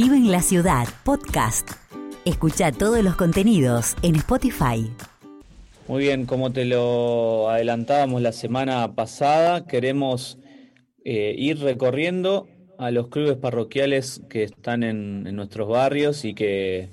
Vive en la Ciudad, podcast. Escucha todos los contenidos en Spotify. Muy bien, como te lo adelantábamos la semana pasada, queremos eh, ir recorriendo a los clubes parroquiales que están en, en nuestros barrios y que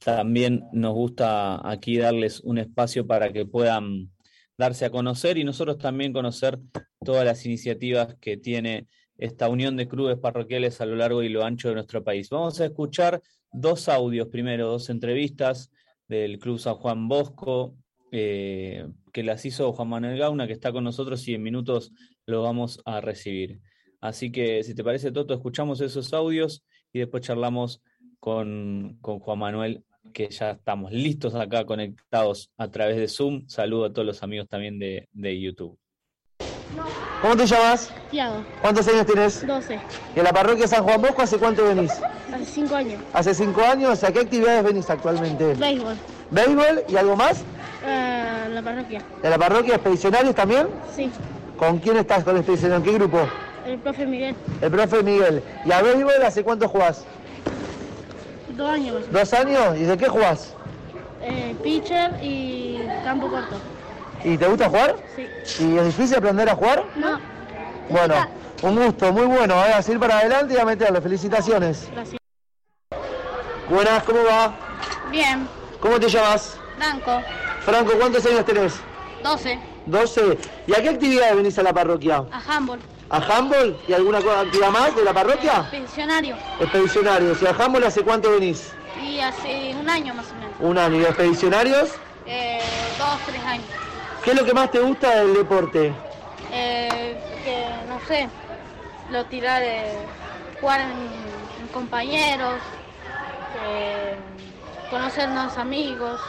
también nos gusta aquí darles un espacio para que puedan darse a conocer y nosotros también conocer todas las iniciativas que tiene esta unión de clubes parroquiales a lo largo y lo ancho de nuestro país. Vamos a escuchar dos audios, primero dos entrevistas del Club San Juan Bosco, eh, que las hizo Juan Manuel Gauna, que está con nosotros y en minutos lo vamos a recibir. Así que, si te parece, Toto, escuchamos esos audios y después charlamos con, con Juan Manuel, que ya estamos listos acá conectados a través de Zoom. Saludo a todos los amigos también de, de YouTube. ¿Cómo te llamas? Tiago, ¿Cuántos años tienes? 12, ¿Y en la parroquia San Juan Bosco hace cuánto venís? hace 5 años. ¿Hace cinco años? ¿A qué actividades venís actualmente? Béisbol, ¿Béisbol y algo más? eh, la parroquia. ¿De la parroquia expedicionarios también? Sí, ¿Con quién estás con expedicionarios? ¿En qué grupo? el profe Miguel, El profe Miguel. ¿Y a béisbol hace cuánto jugás? dos años. ¿Dos años? ¿Y de qué jugás? Eh, pitcher y campo corto. ¿Y te gusta jugar? Sí. ¿Y es difícil aprender a jugar? No, Bueno, un gusto, muy bueno. Ahora a ir para adelante y a meterle. Felicitaciones. gracias. Buenas, ¿cómo va? Bien, ¿Cómo te llamas? Franco, Franco, ¿cuántos años tenés? 12, 12. ¿Y a qué actividades venís a la parroquia? a handball, ¿A handball? ¿Y alguna actividad más de la parroquia? pensionario. Expedicionarios. ¿Y a handball hace cuánto venís? Y hace un año más o menos. Un año. ¿Y de expedicionarios? Eh, dos, tres años. ¿Qué es lo que más te gusta del deporte? Eh, que no sé, lo tirar de jugar en, en compañeros, eh, conocer nuevos amigos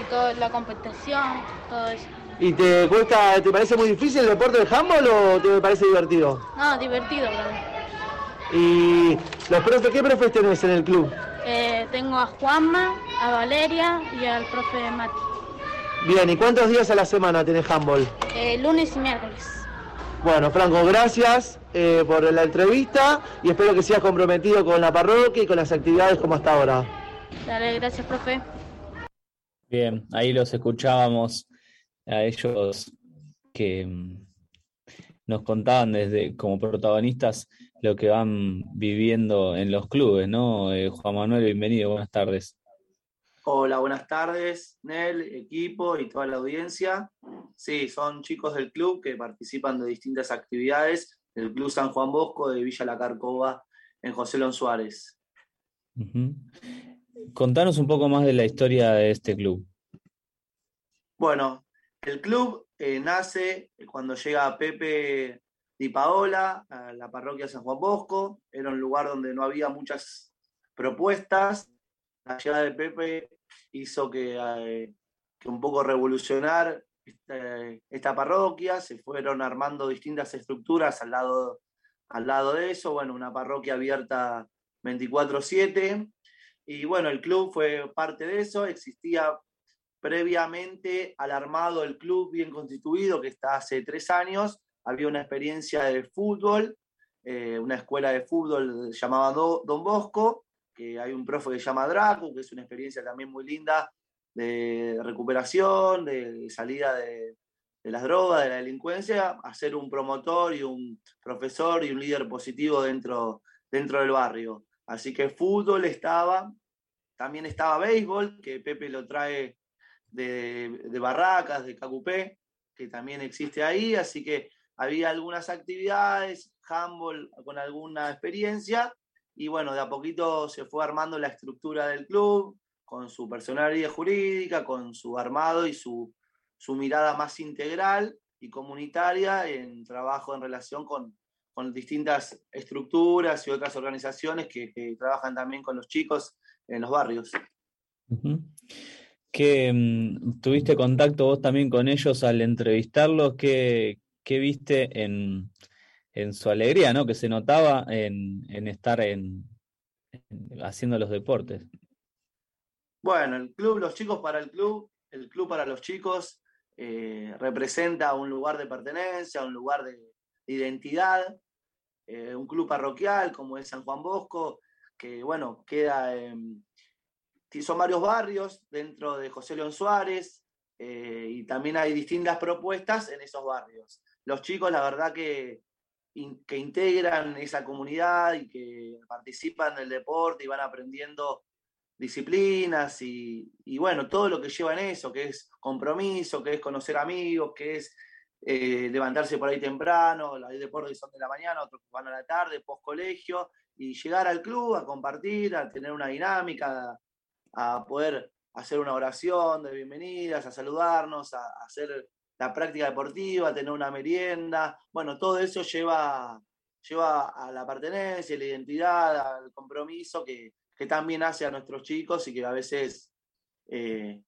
y toda la competición, todo eso. ¿Y te cuesta, te parece muy difícil el deporte del handball o te parece divertido? No, divertido, ¿verdad? ¿Y los profes, qué profes tenés en el club? Eh, tengo a Juanma, a Valeria y al profe Mati. Bien, ¿y cuántos días a la semana tenés handball? Eh, lunes y miércoles. Bueno, Franco, gracias eh, por la entrevista y espero que sigas comprometido con la parroquia y con las actividades como hasta ahora. Dale, gracias, profe. Bien, ahí los escuchábamos a ellos que mm, nos contaban desde como protagonistas lo que van viviendo en los clubes, ¿no? Eh, Juan Manuel, bienvenido, buenas tardes. Hola, buenas tardes, Nel, equipo y toda la audiencia. Sí, son chicos del club que participan de distintas actividades del Club San Juan Bosco de Villa La Carcova en José Lon Suárez. Contanos un poco más de la historia de este club. Bueno, el club eh, nace cuando llega Pepe Di Paola a la parroquia San Juan Bosco. Era un lugar donde no había muchas propuestas. La llegada de Pepe hizo que, eh, un poco revolucionar esta, esta parroquia. Se fueron armando distintas estructuras al lado, al lado de eso. Bueno, una parroquia abierta 24/7. Y bueno, el club fue parte de eso. Existía previamente al armado del club bien constituido, que está hace tres años, había una experiencia de fútbol, eh, una escuela de fútbol llamada Do- Don Bosco, que hay un profe que se llama Draco, que es una experiencia también muy linda de recuperación, de salida de, de las drogas, de la delincuencia, a ser un promotor y un profesor y un líder positivo dentro, dentro del barrio. Así que fútbol estaba, también estaba béisbol, que Pepe lo trae de, de Barracas, de Cacupé, que también existe ahí, así que había algunas actividades, handball con alguna experiencia, y bueno, de a poquito se fue armando la estructura del club, con su personalidad jurídica, con su armado y su, su mirada más integral y comunitaria en trabajo en relación con, con distintas estructuras y otras organizaciones que, trabajan también con los chicos en los barrios. Ujú. ¿Qué, mm, tuviste contacto vos también con ellos al entrevistarlos? ¿Qué, qué viste en, en su alegría, ¿no? Que se notaba en, estar en- haciendo los deportes. Bueno, el club, los chicos para el club, el club para los chicos eh, representa un lugar de pertenencia, un lugar de identidad, eh, un club parroquial como es San Juan Bosco, que bueno, queda, son varios barrios dentro de José León Suárez eh, y también hay distintas propuestas en esos barrios. Los chicos, la verdad que, que integran esa comunidad y que participan del deporte y van aprendiendo disciplinas y, bueno, todo lo que lleva en eso, que es compromiso, que es conocer amigos, que es eh, levantarse por ahí temprano, hay deportes son de la mañana, otros van a la tarde, post colegio, y llegar al club a compartir, a tener una dinámica, a, poder hacer una oración de bienvenidas, a saludarnos, a, hacer la práctica deportiva, tener una merienda. Bueno, todo eso lleva, lleva a la pertenencia, a la identidad, al compromiso que, que también hace a nuestros chicos y que a veces eh,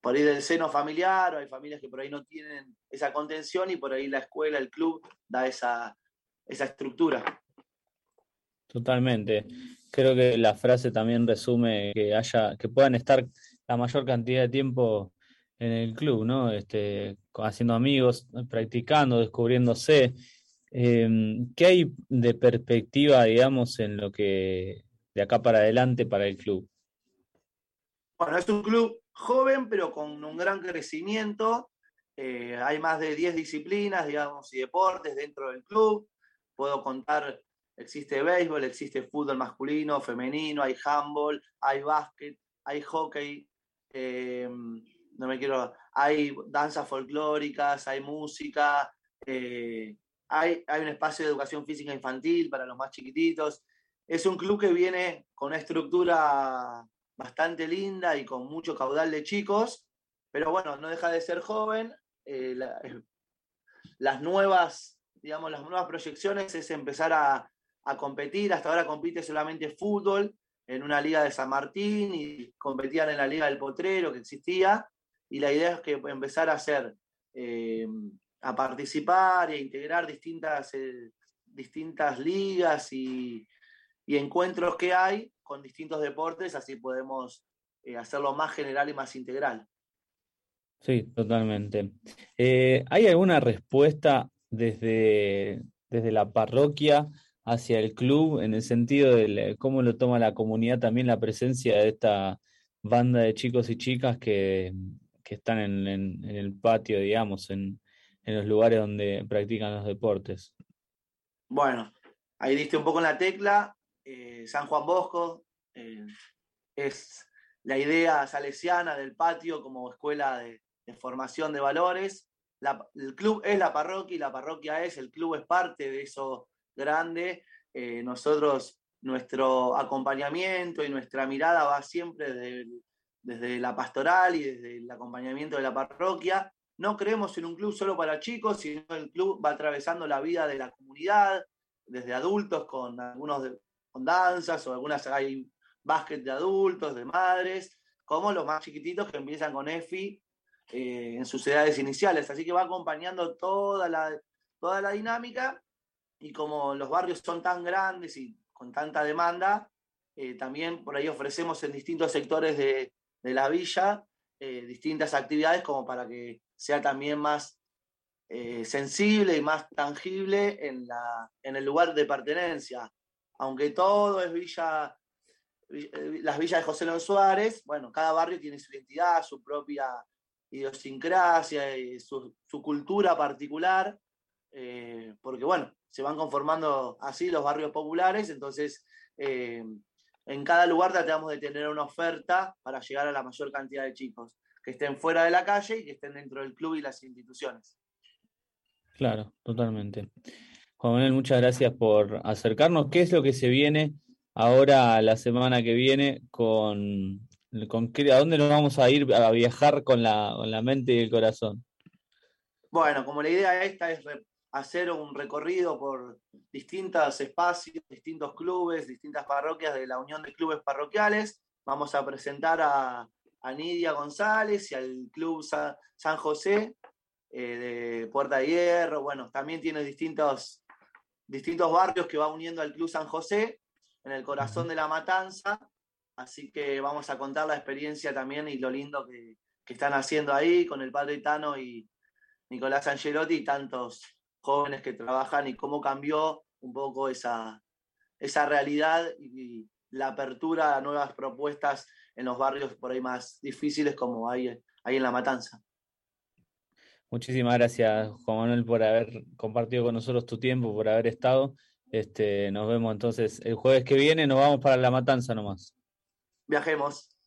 por ahí del seno familiar o hay familias que por ahí no tienen esa contención y por ahí la escuela, el club da esa, esa estructura. Totalmente. Creo que la frase también resume que haya, que puedan estar la mayor cantidad de tiempo en el club, ¿no? Este, haciendo amigos, practicando, descubriéndose. Em, ¿Qué hay de perspectiva, digamos, en lo que de acá para adelante para el club? Bueno, es un club joven, pero con un gran crecimiento. Eh, hay más de 10 disciplinas, digamos, y deportes dentro del club. Puedo contar, existe béisbol, existe fútbol masculino, femenino, hay handball, hay básquet, hay hockey, eh, no me quiero, hay danzas folclóricas, hay música, eh, hay, hay un espacio de educación física infantil para los más chiquititos. Es un club que viene con una estructura bastante linda y con mucho caudal de chicos, pero bueno, no deja de ser joven. Eh, eh, las nuevas, digamos, las nuevas proyecciones es empezar a, competir. Hasta ahora compite solamente fútbol en una liga de San Martín y competían en la liga del Potrero que existía. Y la idea es que empezar a hacer, eh, a participar e integrar distintas, distintas ligas y, y encuentros que hay con distintos deportes, así podemos eh, hacerlo más general y más integral. Sí, totalmente. Eh, ¿Hay alguna respuesta desde, desde la parroquia hacia el club en el sentido de cómo lo toma la comunidad también la presencia de esta banda de chicos y chicas que, están en, el patio, digamos, en, en los lugares donde practican los deportes? Bueno, ahí diste un poco en la tecla. Eh, San Juan Bosco, eh, es la idea salesiana del patio como escuela de, formación de valores. el club es la parroquia y la parroquia es, el club es parte de eso grande. Eh, nosotros, nuestro acompañamiento y nuestra mirada va siempre desde, desde la pastoral y desde el acompañamiento de la parroquia. No creemos en un club solo para chicos, sino el club va atravesando la vida de la comunidad, desde adultos con algunos de, con danzas o algunas hay básquet de adultos, de madres, como los más chiquititos que empiezan con EFI eh, en sus edades iniciales. Así que va acompañando toda la, toda la dinámica y como los barrios son tan grandes y con tanta demanda, eh, también por ahí ofrecemos en distintos sectores de, la villa eh, distintas actividades como para que sea también más sensible y más tangible en, la, en el lugar de pertenencia. Aunque todo es villa, eh, las villas de José León Suárez, bueno, cada barrio tiene su identidad, su propia idiosincrasia, y su, cultura particular, eh, porque bueno, se van conformando así los barrios populares, entonces eh, en cada lugar tratamos de tener una oferta para llegar a la mayor cantidad de chicos, que estén fuera de la calle y que estén dentro del club y las instituciones. Claro, totalmente. Juan Manuel, muchas gracias por acercarnos. ¿Qué es lo que se viene ahora la semana que viene con, con a dónde nos vamos a ir a viajar con la, con la mente y el corazón? Bueno, como la idea esta es hacer un recorrido por distintos espacios, distintos clubes, distintas parroquias de la Unión de Clubes Parroquiales, vamos a presentar a, a Nidia González y al Club San José eh, de Puerta de Hierro. Bueno, también tiene distintos distintos barrios que va uniendo al Club San José, en el corazón de la matanza. Así que vamos a contar la experiencia también y lo lindo que, están haciendo ahí con el padre Tano y Nicolás Angelotti y tantos jóvenes que trabajan y cómo cambió un poco esa, esa realidad y, la apertura a nuevas propuestas en los barrios por ahí más difíciles como hay, hay en La Matanza. Muchísimas gracias, Juan Manuel, por haber compartido con nosotros tu tiempo, por haber estado. Este, nos vemos entonces el jueves que viene, nos vamos para La Matanza nomás. Viajemos.